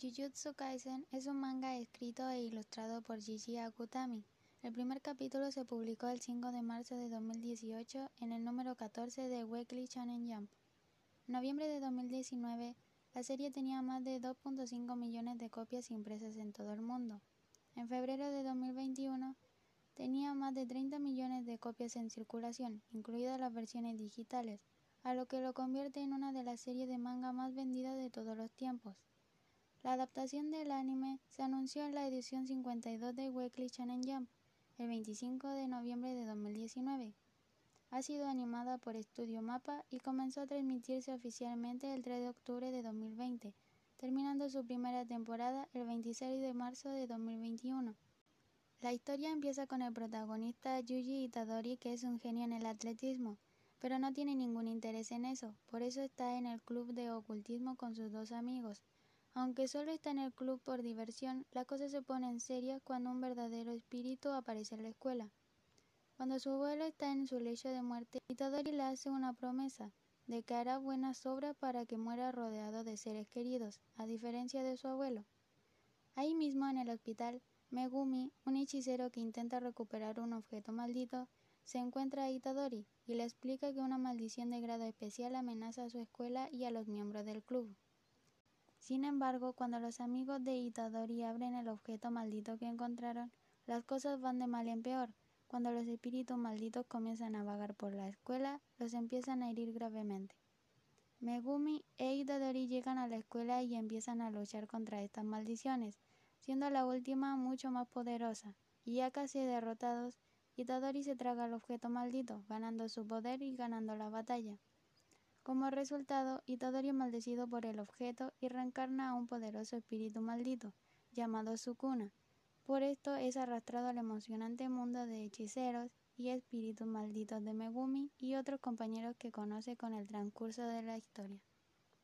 Jujutsu Kaisen es un manga escrito e ilustrado por Gigi Akutami. El primer capítulo se publicó el 5 de marzo de 2018 en el número 14 de Weekly Shonen Jump. En noviembre de 2019, la serie tenía más de 2.5 millones de copias impresas en todo el mundo. En febrero de 2021, tenía más de 30 millones de copias en circulación, incluidas las versiones digitales, a lo que lo convierte en una de las series de manga más vendidas de todos los tiempos. La adaptación del anime se anunció en la edición 52 de Weekly Shonen Jump el 25 de noviembre de 2019. Ha sido animada por Studio Mapa y comenzó a transmitirse oficialmente el 3 de octubre de 2020, terminando su primera temporada el 26 de marzo de 2021. La historia empieza con el protagonista Yuji Itadori que es un genio en el atletismo, pero no tiene ningún interés en eso, por eso está en el club de ocultismo con sus dos amigos, aunque solo está en el club por diversión, la cosa se pone en seria cuando un verdadero espíritu aparece en la escuela. Cuando su abuelo está en su lecho de muerte, Itadori le hace una promesa de que hará buenas obras para que muera rodeado de seres queridos, a diferencia de su abuelo. Ahí mismo en el hospital, Megumi, un hechicero que intenta recuperar un objeto maldito, se encuentra a Itadori y le explica que una maldición de grado especial amenaza a su escuela y a los miembros del club. Sin embargo, cuando los amigos de Itadori abren el objeto maldito que encontraron, las cosas van de mal en peor. Cuando los espíritus malditos comienzan a vagar por la escuela, los empiezan a herir gravemente. Megumi e Itadori llegan a la escuela y empiezan a luchar contra estas maldiciones, siendo la última mucho más poderosa, y ya casi derrotados, Itadori se traga el objeto maldito, ganando su poder y ganando la batalla. Como resultado, Itadori es maldecido por el objeto y reencarna a un poderoso espíritu maldito, llamado Sukuna. Por esto es arrastrado al emocionante mundo de hechiceros y espíritus malditos de Megumi y otros compañeros que conoce con el transcurso de la historia.